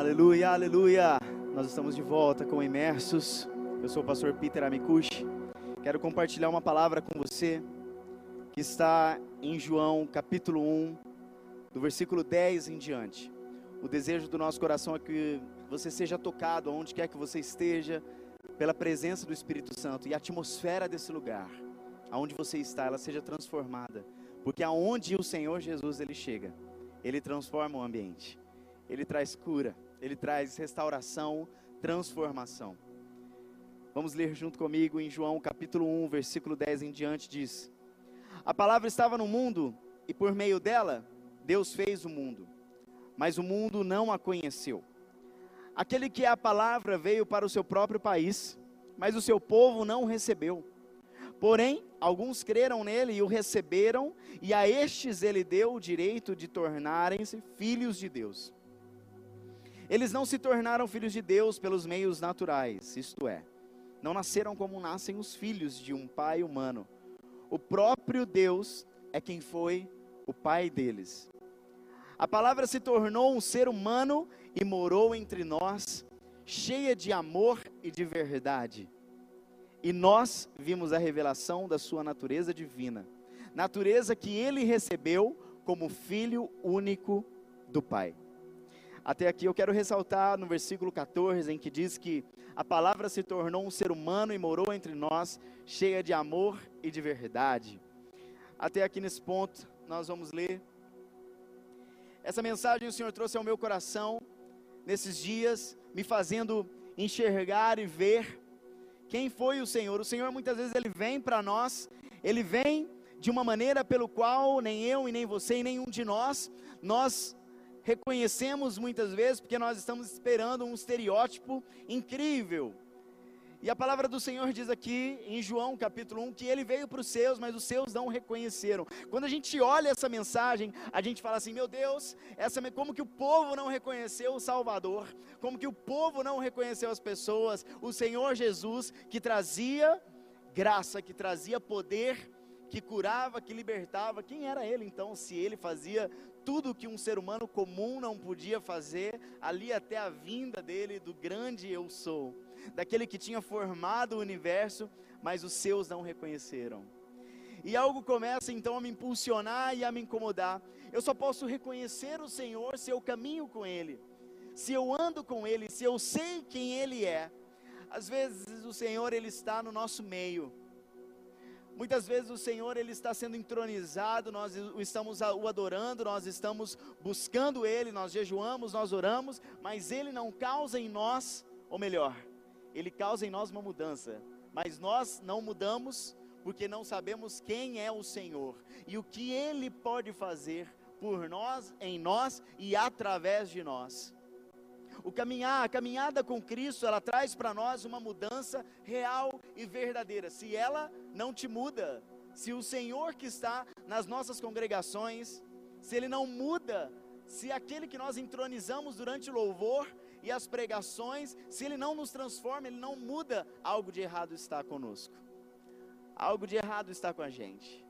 Aleluia, aleluia. Nós estamos de volta com Imersos. Eu sou o pastor Peter Amikushi. Quero compartilhar uma palavra com você que está em João capítulo 1, do versículo 10 em diante. O desejo do nosso coração é que você seja tocado aonde quer que você esteja pela presença do Espírito Santo e a atmosfera desse lugar, aonde você está, ela seja transformada, porque aonde o Senhor Jesus ele chega, ele transforma o ambiente. Ele traz cura, ele traz restauração, transformação. Vamos ler junto comigo em João capítulo 1, versículo 10 em diante diz: A palavra estava no mundo e por meio dela Deus fez o mundo, mas o mundo não a conheceu. Aquele que é a palavra veio para o seu próprio país, mas o seu povo não o recebeu. Porém, alguns creram nele e o receberam, e a estes ele deu o direito de tornarem-se filhos de Deus. Eles não se tornaram filhos de Deus pelos meios naturais, isto é, não nasceram como nascem os filhos de um pai humano. O próprio Deus é quem foi o pai deles. A palavra se tornou um ser humano e morou entre nós, cheia de amor e de verdade. E nós vimos a revelação da sua natureza divina, natureza que ele recebeu como filho único do Pai. Até aqui eu quero ressaltar no versículo 14, em que diz que a palavra se tornou um ser humano e morou entre nós, cheia de amor e de verdade. Até aqui nesse ponto, nós vamos ler. Essa mensagem o Senhor trouxe ao meu coração nesses dias, me fazendo enxergar e ver quem foi o Senhor. O Senhor muitas vezes ele vem para nós, ele vem de uma maneira pelo qual nem eu e nem você e nenhum de nós nós reconhecemos muitas vezes porque nós estamos esperando um estereótipo incrível. E a palavra do Senhor diz aqui em João capítulo 1 que ele veio para os seus, mas os seus não o reconheceram. Quando a gente olha essa mensagem, a gente fala assim: meu Deus, essa, como que o povo não reconheceu o Salvador, como que o povo não reconheceu as pessoas, o Senhor Jesus que trazia graça, que trazia poder, que curava, que libertava. Quem era ele então, se ele fazia tudo que um ser humano comum não podia fazer, ali até a vinda dele, do grande eu sou, daquele que tinha formado o universo, mas os seus não reconheceram. E algo começa então a me impulsionar e a me incomodar. Eu só posso reconhecer o Senhor se eu caminho com Ele, se eu ando com Ele, se eu sei quem Ele é. Às vezes o Senhor Ele está no nosso meio, Muitas vezes o Senhor ele está sendo entronizado, nós estamos o adorando, nós estamos buscando ele, nós jejuamos, nós oramos, mas ele não causa em nós, ou melhor, ele causa em nós uma mudança, mas nós não mudamos porque não sabemos quem é o Senhor e o que ele pode fazer por nós, em nós e através de nós. O caminhar, a caminhada com Cristo, ela traz para nós uma mudança real e verdadeira. Se ela não te muda, se o Senhor que está nas nossas congregações, se ele não muda, se aquele que nós entronizamos durante o louvor e as pregações, se ele não nos transforma, ele não muda, algo de errado está conosco. Algo de errado está com a gente.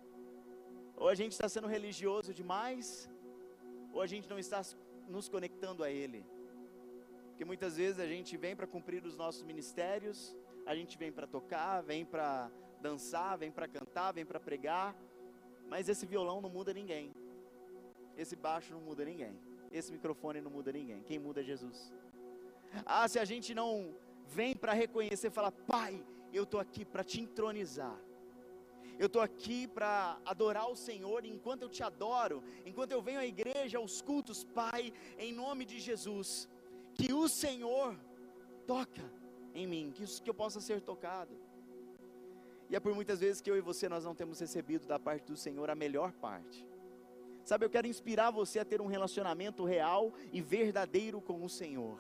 Ou a gente está sendo religioso demais, ou a gente não está nos conectando a Ele. Porque muitas vezes a gente vem para cumprir os nossos ministérios, a gente vem para tocar, vem para dançar, vem para cantar, vem para pregar, mas esse violão não muda ninguém. Esse baixo não muda ninguém. Esse microfone não muda ninguém. Quem muda é Jesus. Ah, se a gente não vem para reconhecer, e falar, Pai, eu estou aqui para te entronizar. Eu estou aqui para adorar o Senhor. Enquanto eu te adoro, enquanto eu venho à igreja, aos cultos, Pai, em nome de Jesus que o Senhor toca em mim, que, que eu possa ser tocado. E é por muitas vezes que eu e você nós não temos recebido da parte do Senhor a melhor parte. Sabe, eu quero inspirar você a ter um relacionamento real e verdadeiro com o Senhor.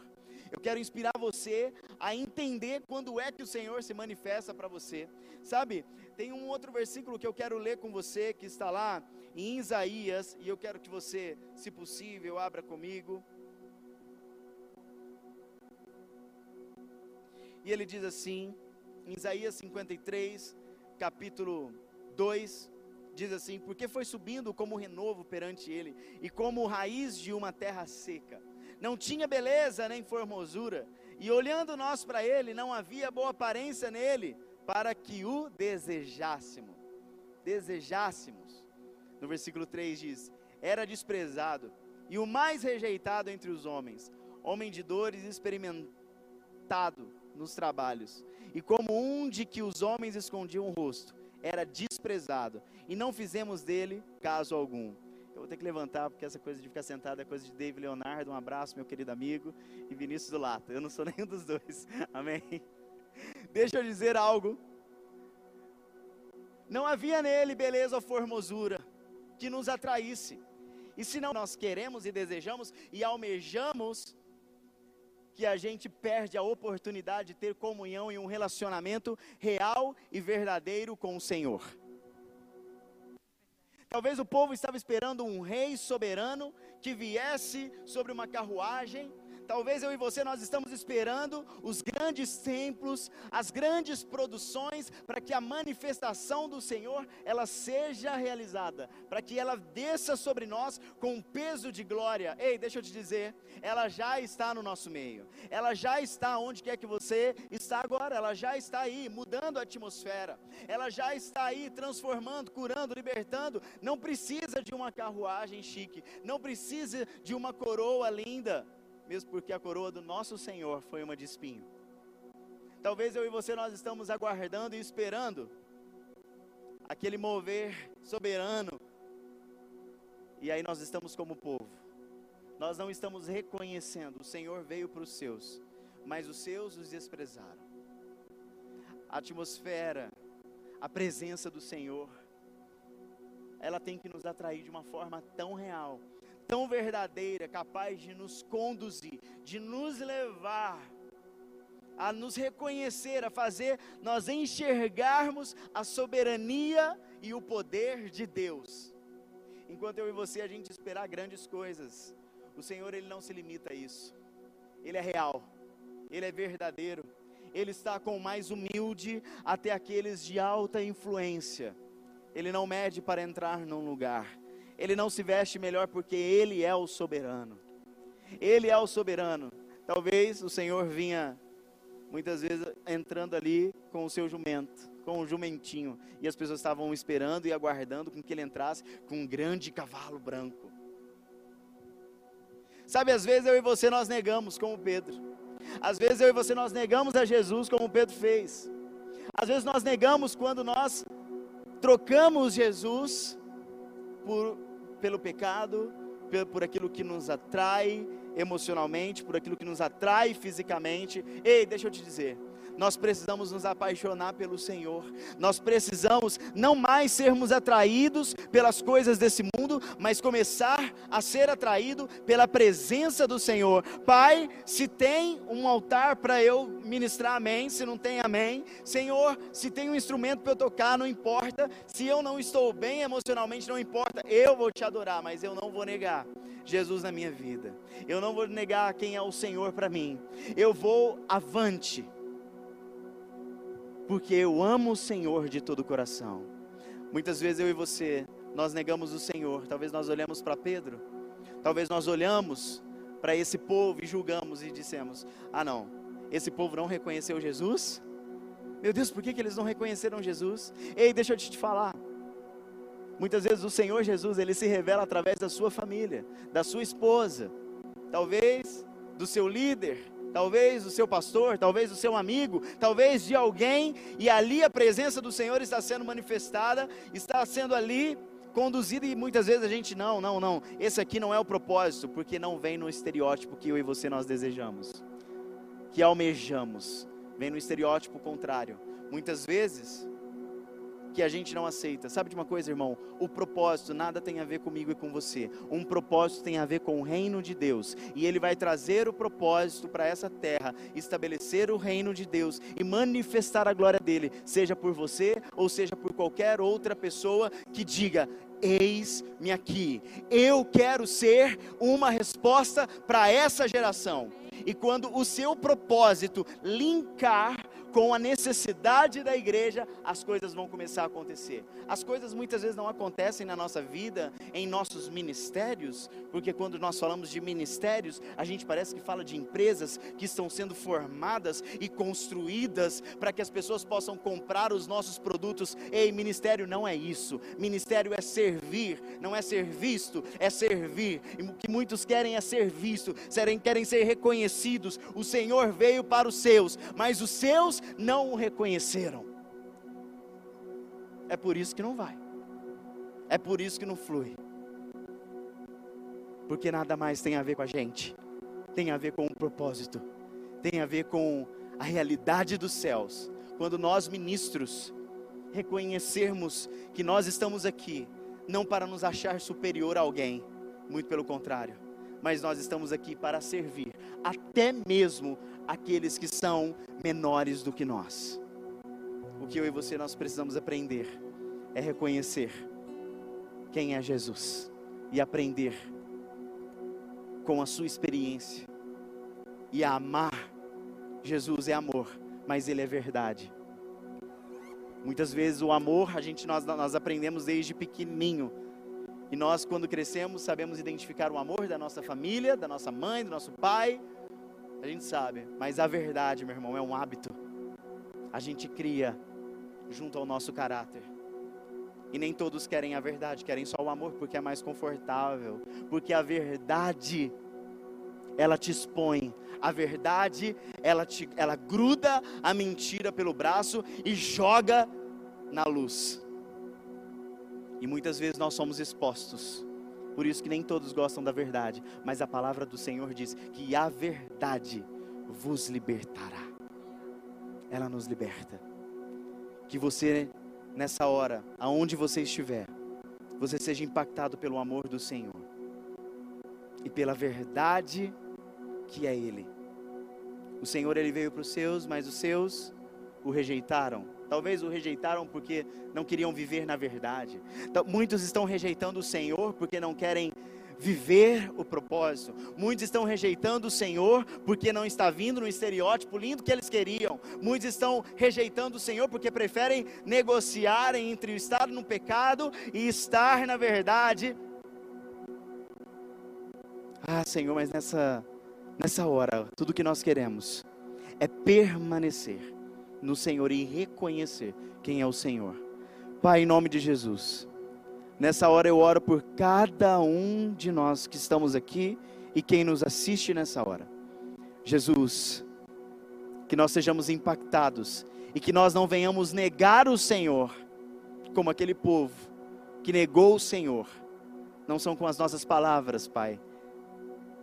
Eu quero inspirar você a entender quando é que o Senhor se manifesta para você. Sabe, tem um outro versículo que eu quero ler com você que está lá em Isaías, e eu quero que você, se possível, abra comigo. E ele diz assim, em Isaías 53, capítulo 2, diz assim: Porque foi subindo como renovo perante ele, e como raiz de uma terra seca, não tinha beleza nem formosura, e olhando nós para ele, não havia boa aparência nele, para que o desejássemos. Desejássemos. No versículo 3 diz: Era desprezado e o mais rejeitado entre os homens, homem de dores, experimentado nos trabalhos, e como um de que os homens escondiam o rosto, era desprezado, e não fizemos dele caso algum. Eu vou ter que levantar, porque essa coisa de ficar sentado é coisa de David Leonardo. Um abraço, meu querido amigo, e Vinícius do Lata. Eu não sou nenhum dos dois. Amém? Deixa eu dizer algo. Não havia nele beleza ou formosura que nos atraísse. E se não nós queremos e desejamos e almejamos que a gente perde a oportunidade de ter comunhão e um relacionamento real e verdadeiro com o Senhor. Talvez o povo estava esperando um rei soberano que viesse sobre uma carruagem Talvez eu e você nós estamos esperando os grandes templos, as grandes produções para que a manifestação do Senhor ela seja realizada, para que ela desça sobre nós com um peso de glória. Ei, deixa eu te dizer, ela já está no nosso meio. Ela já está onde quer que você está agora, ela já está aí mudando a atmosfera. Ela já está aí transformando, curando, libertando. Não precisa de uma carruagem chique, não precisa de uma coroa linda mesmo porque a coroa do nosso Senhor foi uma de espinho. Talvez eu e você nós estamos aguardando e esperando aquele mover soberano. E aí nós estamos como povo. Nós não estamos reconhecendo, o Senhor veio para os seus, mas os seus os desprezaram. A atmosfera, a presença do Senhor, ela tem que nos atrair de uma forma tão real tão verdadeira, capaz de nos conduzir, de nos levar a nos reconhecer, a fazer nós enxergarmos a soberania e o poder de Deus. Enquanto eu e você a gente esperar grandes coisas, o Senhor ele não se limita a isso. Ele é real. Ele é verdadeiro. Ele está com o mais humilde até aqueles de alta influência. Ele não mede para entrar num lugar ele não se veste melhor porque ele é o soberano. Ele é o soberano. Talvez o Senhor vinha muitas vezes entrando ali com o seu jumento, com o jumentinho, e as pessoas estavam esperando e aguardando com que ele entrasse com um grande cavalo branco. Sabe, às vezes eu e você nós negamos como Pedro. Às vezes eu e você nós negamos a Jesus como Pedro fez. Às vezes nós negamos quando nós trocamos Jesus por pelo pecado, por aquilo que nos atrai emocionalmente, por aquilo que nos atrai fisicamente. Ei, deixa eu te dizer, nós precisamos nos apaixonar pelo Senhor. Nós precisamos não mais sermos atraídos pelas coisas desse mundo, mas começar a ser atraído pela presença do Senhor. Pai, se tem um altar para eu ministrar, amém. Se não tem, amém. Senhor, se tem um instrumento para eu tocar, não importa. Se eu não estou bem emocionalmente, não importa. Eu vou te adorar, mas eu não vou negar Jesus na minha vida. Eu não vou negar quem é o Senhor para mim. Eu vou avante porque eu amo o Senhor de todo o coração. Muitas vezes eu e você, nós negamos o Senhor. Talvez nós olhamos para Pedro, talvez nós olhamos para esse povo e julgamos e dissemos: Ah, não, esse povo não reconheceu Jesus? Meu Deus, por que, que eles não reconheceram Jesus? Ei, deixa eu te falar. Muitas vezes o Senhor Jesus, ele se revela através da sua família, da sua esposa, talvez do seu líder, talvez o seu pastor, talvez o seu amigo, talvez de alguém, e ali a presença do Senhor está sendo manifestada, está sendo ali conduzida e muitas vezes a gente não, não, não. Esse aqui não é o propósito, porque não vem no estereótipo que eu e você nós desejamos, que almejamos. Vem no estereótipo contrário. Muitas vezes que a gente não aceita. Sabe de uma coisa, irmão? O propósito nada tem a ver comigo e com você. Um propósito tem a ver com o reino de Deus. E Ele vai trazer o propósito para essa terra, estabelecer o reino de Deus e manifestar a glória dele, seja por você ou seja por qualquer outra pessoa que diga: Eis-me aqui. Eu quero ser uma resposta para essa geração. e quando o seu propósito linkar com a necessidade da igreja, as coisas vão começar a acontecer. As coisas muitas vezes não acontecem na nossa vida, em nossos ministérios, porque quando nós falamos de ministérios, a gente parece que fala de empresas que estão sendo formadas e construídas para que as pessoas possam comprar os nossos produtos. Ei, ministério não é isso. Ministério é servir, não é ser visto, é servir. E o que muitos querem é ser visto, querem ser reconhecidos. O Senhor veio para os seus, mas os seus não o reconheceram. É por isso que não vai. É por isso que não flui. Porque nada mais tem a ver com a gente. Tem a ver com o propósito. Tem a ver com a realidade dos céus. Quando nós ministros reconhecermos que nós estamos aqui não para nos achar superior a alguém, muito pelo contrário, mas nós estamos aqui para servir até mesmo aqueles que são menores do que nós. O que eu e você nós precisamos aprender é reconhecer quem é Jesus e aprender com a sua experiência e a amar. Jesus é amor, mas ele é verdade. Muitas vezes o amor a gente nós, nós aprendemos desde pequenininho. E nós quando crescemos sabemos identificar o amor da nossa família, da nossa mãe, do nosso pai, a gente sabe, mas a verdade, meu irmão, é um hábito. A gente cria junto ao nosso caráter. E nem todos querem a verdade, querem só o amor porque é mais confortável. Porque a verdade, ela te expõe. A verdade, ela, te, ela gruda a mentira pelo braço e joga na luz. E muitas vezes nós somos expostos por isso que nem todos gostam da verdade, mas a palavra do Senhor diz que a verdade vos libertará. Ela nos liberta. Que você nessa hora, aonde você estiver, você seja impactado pelo amor do Senhor e pela verdade que é ele. O Senhor ele veio para os seus, mas os seus o rejeitaram. Talvez o rejeitaram porque não queriam viver na verdade. Muitos estão rejeitando o Senhor porque não querem viver o propósito. Muitos estão rejeitando o Senhor porque não está vindo no estereótipo lindo que eles queriam. Muitos estão rejeitando o Senhor porque preferem negociar entre estar no pecado e estar na verdade. Ah, Senhor, mas nessa nessa hora, tudo que nós queremos é permanecer no Senhor e reconhecer quem é o Senhor. Pai, em nome de Jesus, nessa hora eu oro por cada um de nós que estamos aqui e quem nos assiste nessa hora. Jesus, que nós sejamos impactados e que nós não venhamos negar o Senhor, como aquele povo que negou o Senhor. Não são com as nossas palavras, Pai,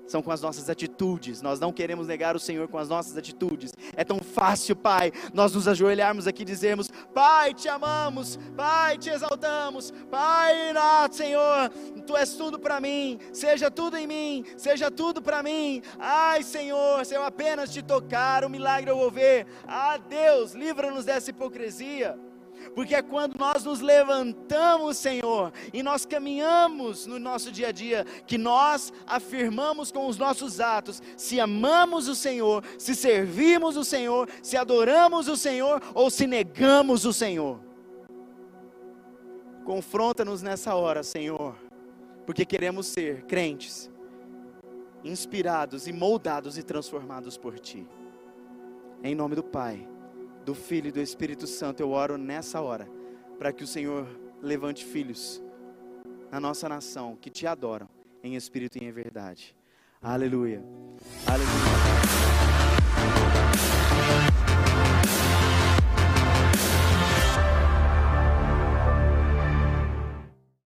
são com as nossas atitudes. Nós não queremos negar o Senhor com as nossas atitudes. É tão fácil, Pai, nós nos ajoelharmos aqui e dizermos: Pai, te amamos, Pai, te exaltamos, Pai, nosso Senhor, tu és tudo para mim, seja tudo em mim, seja tudo para mim. Ai, Senhor, se eu apenas te tocar, o milagre eu vou ver. Ah, Deus, livra-nos dessa hipocrisia porque é quando nós nos levantamos, Senhor, e nós caminhamos no nosso dia a dia, que nós afirmamos com os nossos atos se amamos o Senhor, se servimos o Senhor, se adoramos o Senhor ou se negamos o Senhor. Confronta-nos nessa hora, Senhor, porque queremos ser crentes, inspirados e moldados e transformados por Ti. Em nome do Pai do Filho e do Espírito Santo, eu oro nessa hora, para que o Senhor levante filhos na nossa nação que te adoram em espírito e em verdade. Aleluia. Aleluia.